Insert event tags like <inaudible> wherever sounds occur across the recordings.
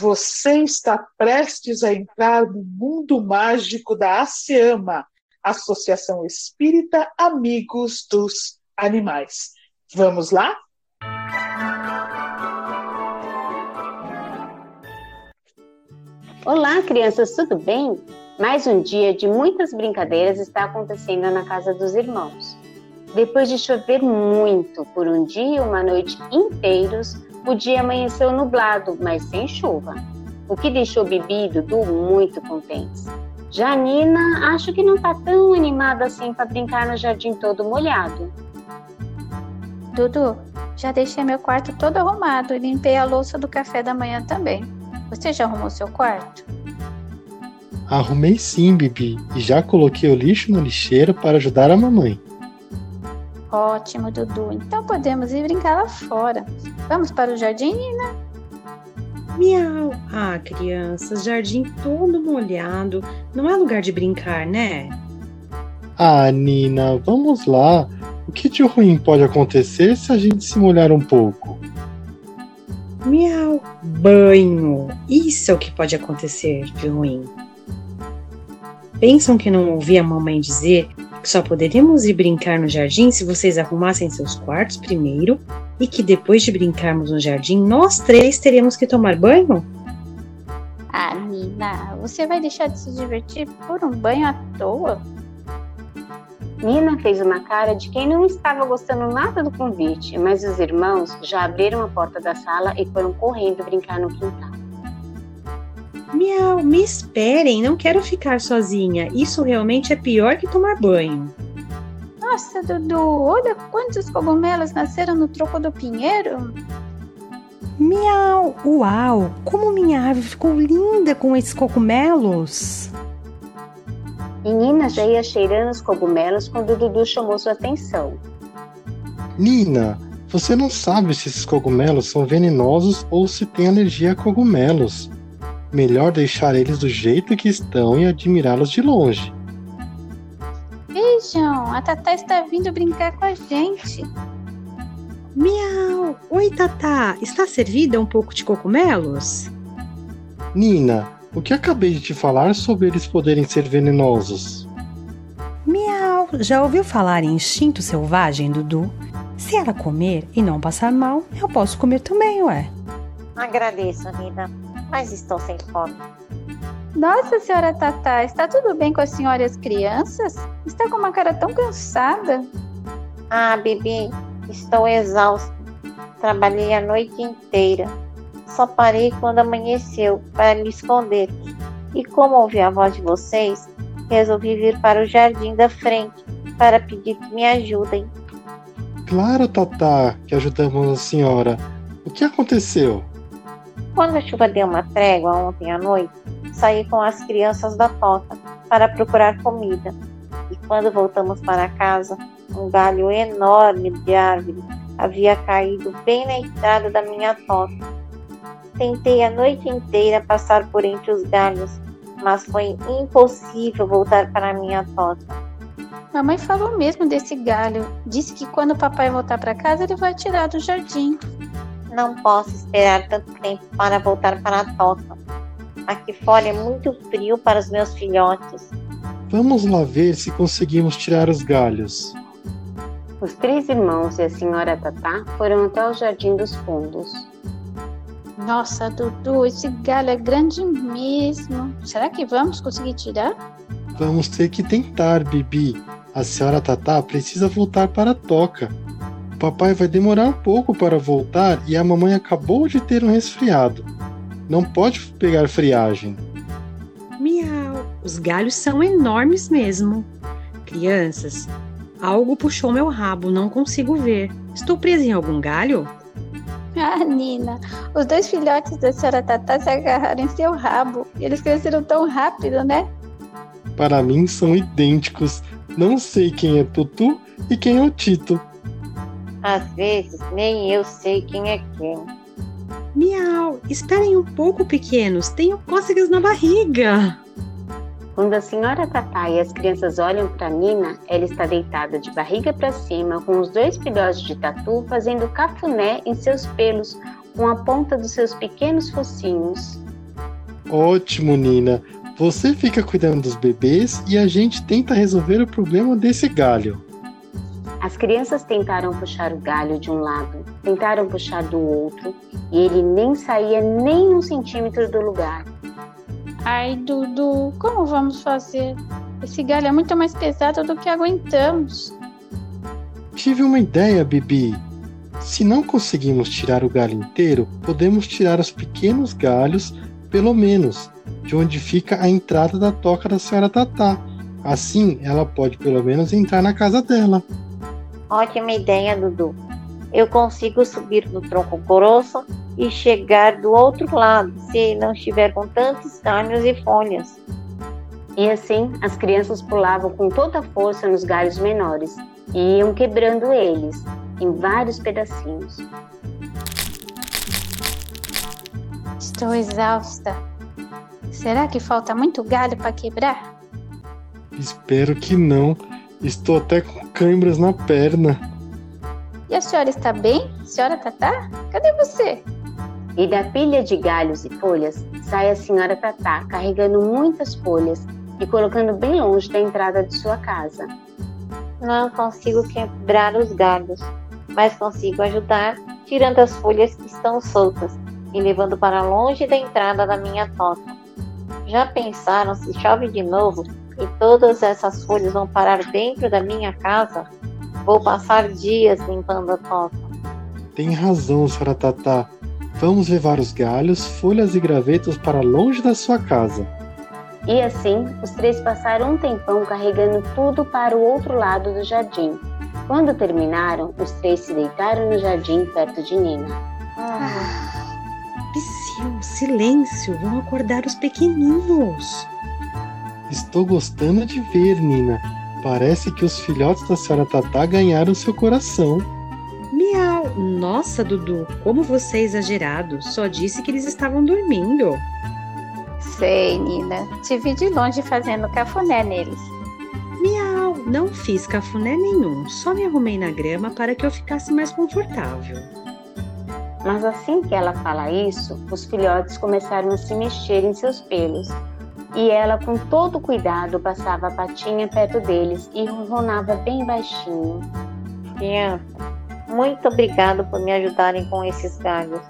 Você está prestes a entrar no mundo mágico da ASEAMA, Associação Espírita Amigos dos Animais. Vamos lá? Olá, crianças, tudo bem? Mais um dia de muitas brincadeiras está acontecendo na casa dos irmãos. Depois de chover muito por um dia e uma noite inteiros, o dia amanheceu nublado, mas sem chuva, o que deixou Bibi e Dudu muito contentes. Janina, acho que não está tão animada assim para brincar no jardim todo molhado. Dudu, já deixei meu quarto todo arrumado e limpei a louça do café da manhã também. Você já arrumou seu quarto? Arrumei sim, Bibi, e já coloquei o lixo na lixeira para ajudar a mamãe. Ótimo, Dudu. Então podemos ir brincar lá fora. Vamos para o jardim, Nina? Miau! Ah, crianças, jardim todo molhado. Não é lugar de brincar, né? Ah, Nina, vamos lá. O que de ruim pode acontecer se a gente se molhar um pouco? Miau! Banho! Isso é o que pode acontecer de ruim. Pensam que não ouvi a mamãe dizer que só poderíamos ir brincar no jardim se vocês arrumassem seus quartos primeiro e que depois de brincarmos no jardim, nós três teríamos que tomar banho? Ah, Nina, você vai deixar de se divertir por um banho à toa? Nina fez uma cara de quem não estava gostando nada do convite, mas os irmãos já abriram a porta da sala e foram correndo brincar no quintal. Miau, me esperem, não quero ficar sozinha. Isso realmente é pior que tomar banho. Nossa, Dudu, olha quantos cogumelos nasceram no troco do pinheiro. Miau, uau, como minha árvore ficou linda com esses cogumelos. Menina já ia cheirando os cogumelos quando Dudu chamou sua atenção. Nina, você não sabe se esses cogumelos são venenosos ou se tem alergia a cogumelos. Melhor deixar eles do jeito que estão e admirá-los de longe. Vejam, a Tatá está vindo brincar com a gente. Miau! Oi, Tatá! Está servida um pouco de cogumelos? Nina, o que acabei de te falar sobre eles poderem ser venenosos? Miau! Já ouviu falar em instinto selvagem, Dudu? Se ela comer e não passar mal, eu posso comer também, ué. Agradeço, Nina mas estou sem fome. Nossa, senhora Tatá, está tudo bem com a senhora e as crianças? Está com uma cara tão cansada. Ah, Bibi, estou exausta. Trabalhei a noite inteira. Só parei quando amanheceu para me esconder. E como ouvi a voz de vocês, resolvi vir para o jardim da frente para pedir que me ajudem. Claro, Tatá, que ajudamos a senhora. O que aconteceu? Quando a chuva deu uma trégua ontem à noite, saí com as crianças da toca para procurar comida. E quando voltamos para casa, um galho enorme de árvore havia caído bem na entrada da minha toca. Tentei a noite inteira passar por entre os galhos, mas foi impossível voltar para a minha toca. Mamãe falou mesmo desse galho. Disse que quando o papai voltar para casa, ele vai tirar do jardim. Não posso esperar tanto tempo para voltar para a toca. Aqui fora é muito frio para os meus filhotes. Vamos lá ver se conseguimos tirar os galhos. Os três irmãos e a senhora Tatá foram até o jardim dos fundos. Nossa, Dudu, esse galho é grande mesmo. Será que vamos conseguir tirar? Vamos ter que tentar, Bibi. A senhora Tatá precisa voltar para a toca papai vai demorar um pouco para voltar e a mamãe acabou de ter um resfriado. Não pode pegar friagem. Miau, os galhos são enormes mesmo. Crianças, algo puxou meu rabo, não consigo ver. Estou presa em algum galho? <laughs> Ah, Nina, os dois filhotes da senhora Tatá se agarraram em seu rabo. Eles cresceram tão rápido, né? Para mim são idênticos. Não sei quem é Tutu e quem é o Tito. Às vezes nem eu sei quem é quem. Miau, esperem um pouco, pequenos. Tenho cócegas na barriga. Quando a senhora Tatá e as crianças olham para Nina, ela está deitada de barriga para cima, com os dois filhotes de tatu fazendo cafuné em seus pelos com a ponta dos seus pequenos focinhos. Ótimo, Nina. Você fica cuidando dos bebês e a gente tenta resolver o problema desse galho. As crianças tentaram puxar o galho de um lado, tentaram puxar do outro, e ele nem saía nem um centímetro do lugar. Ai, Dudu, como vamos fazer? Esse galho é muito mais pesado do que aguentamos. Tive uma ideia, Bibi. Se não conseguimos tirar o galho inteiro, podemos tirar os pequenos galhos, pelo menos, de onde fica a entrada da toca da senhora Tatá. Assim, ela pode pelo menos entrar na casa dela. Ótima ideia, Dudu. Eu consigo subir no tronco grosso e chegar do outro lado, se não estiver com tantos galhos e folhas. E assim, as crianças pulavam com toda a força nos galhos menores e iam quebrando eles em vários pedacinhos. Estou exausta. Será que falta muito galho para quebrar? Espero que não. Estou até com câimbras na perna. E a senhora está bem? Senhora Tatá? Cadê você? E da pilha de galhos e folhas sai a senhora Tatá carregando muitas folhas e colocando bem longe da entrada de sua casa. Não consigo quebrar os galhos, mas consigo ajudar tirando as folhas que estão soltas e levando para longe da entrada da minha toca. Já pensaram se chove de novo e todas essas folhas vão parar dentro da minha casa, vou passar dias limpando a toca. Tem razão, senhora Tatá. Vamos levar os galhos, folhas e gravetos para longe da sua casa. E assim, os três passaram um tempão carregando tudo para o outro lado do jardim. Quando terminaram, os três se deitaram no jardim perto de Nina. Ah, Psyu, silêncio, vão acordar os pequeninos. Estou gostando de ver, Nina. Parece que os filhotes da senhora Tatá ganharam seu coração. Miau! Nossa, Dudu, como você é exagerado. Só disse que eles estavam dormindo. Sei, Nina. Te vi de longe fazendo cafuné neles. Miau! Não fiz cafuné nenhum. Só me arrumei na grama para que eu ficasse mais confortável. Mas assim que ela fala isso, os filhotes começaram a se mexer em seus pelos. E ela, com todo cuidado, passava a patinha perto deles e ronronava bem baixinho. Criança, muito obrigado por me ajudarem com esses galhos.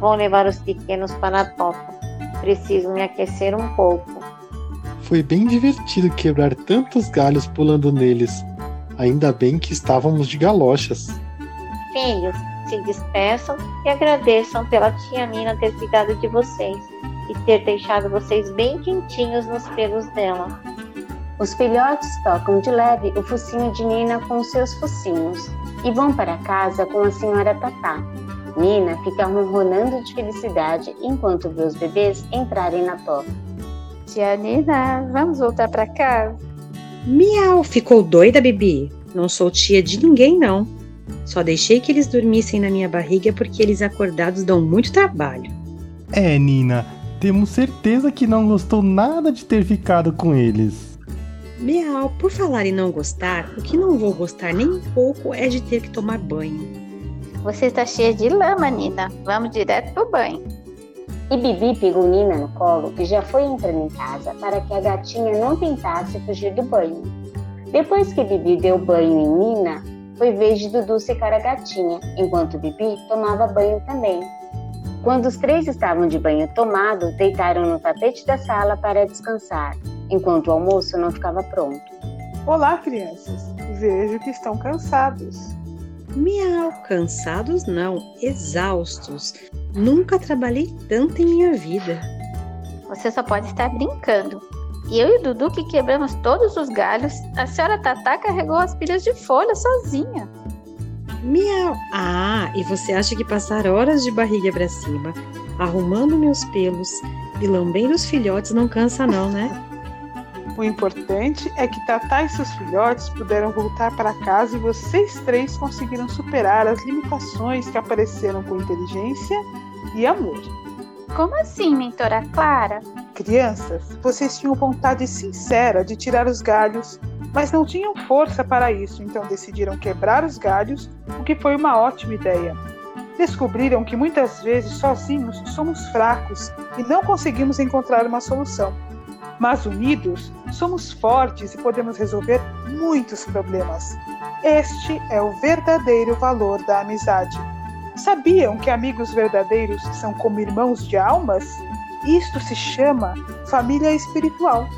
Vou levar os pequenos para a toca. Preciso me aquecer um pouco. Foi bem divertido quebrar tantos galhos pulando neles. Ainda bem que estávamos de galochas. Filhos, se despeçam e agradeçam pela tia Nina ter cuidado de vocês e ter deixado vocês bem quentinhos nos pelos dela. Os filhotes tocam de leve o focinho de Nina com os seus focinhos e vão para casa com a senhora Tatá. Nina fica ronronando de felicidade enquanto vê os bebês entrarem na toca. Tia Nina, vamos voltar para casa? Miau! Ficou doida, Bibi? Não sou tia de ninguém, não. Só deixei que eles dormissem na minha barriga porque eles acordados dão muito trabalho. É, Nina, temos certeza que não gostou nada de ter ficado com eles. Miau, por falar em não gostar, o que não vou gostar nem um pouco é de ter que tomar banho. Você está cheia de lama, Nina. Vamos direto pro banho. E Bibi pegou Nina no colo e já foi entrando em casa para que a gatinha não tentasse fugir do banho. Depois que Bibi deu banho em Nina, foi vez de Dudu secar a gatinha, enquanto Bibi tomava banho também. Quando os três estavam de banho tomado, deitaram no tapete da sala para descansar, enquanto o almoço não ficava pronto. Olá, crianças. Vejo que estão cansados. Miau, cansados não, exaustos. Nunca trabalhei tanto em minha vida. Você só pode estar brincando. E eu e o Dudu que quebramos todos os galhos, a senhora Tatá carregou as pilhas de folha sozinha. Miau. Ah, e você acha que passar horas de barriga para cima, arrumando meus pelos e lambendo os filhotes não cansa não, né? O importante é que Tatá e seus filhotes puderam voltar para casa e vocês três conseguiram superar as limitações que apareceram com inteligência e amor. Como assim, mentora Clara? Crianças, vocês tinham vontade sincera de tirar os galhos, mas não tinham força para isso, então decidiram quebrar os galhos, o que foi uma ótima ideia. descobriram que muitas vezes sozinhos somos fracos e não conseguimos encontrar uma solução. Mas unidos, somos fortes e podemos resolver muitos problemas. Este é o verdadeiro valor da amizade. Sabiam que amigos verdadeiros são como irmãos de almas? Isto se chama família espiritual.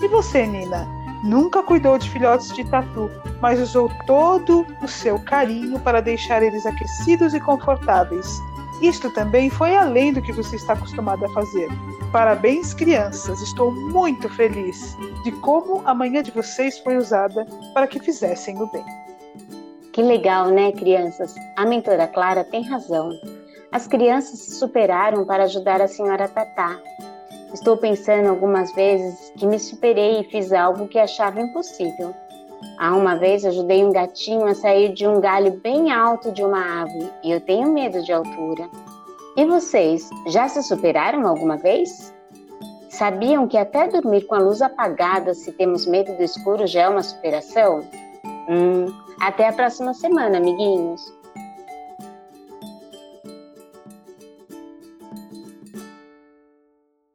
E você, Nina? Nunca cuidou de filhotes de tatu, mas usou todo o seu carinho para deixar eles aquecidos e confortáveis. Isto também foi além do que você está acostumado a fazer. Parabéns, crianças! Estou muito feliz de como a manhã de vocês foi usada para que fizessem o bem. Que legal, né, crianças? A mentora Clara tem razão. As crianças se superaram para ajudar a senhora Tatá. Estou pensando algumas vezes que me superei e fiz algo que achava impossível. Há uma vez ajudei um gatinho a sair de um galho bem alto de uma árvore e eu tenho medo de altura. E vocês, já se superaram alguma vez? Sabiam que até dormir com a luz apagada, se temos medo do escuro, já é uma superação? Hum, até a próxima semana, amiguinhos!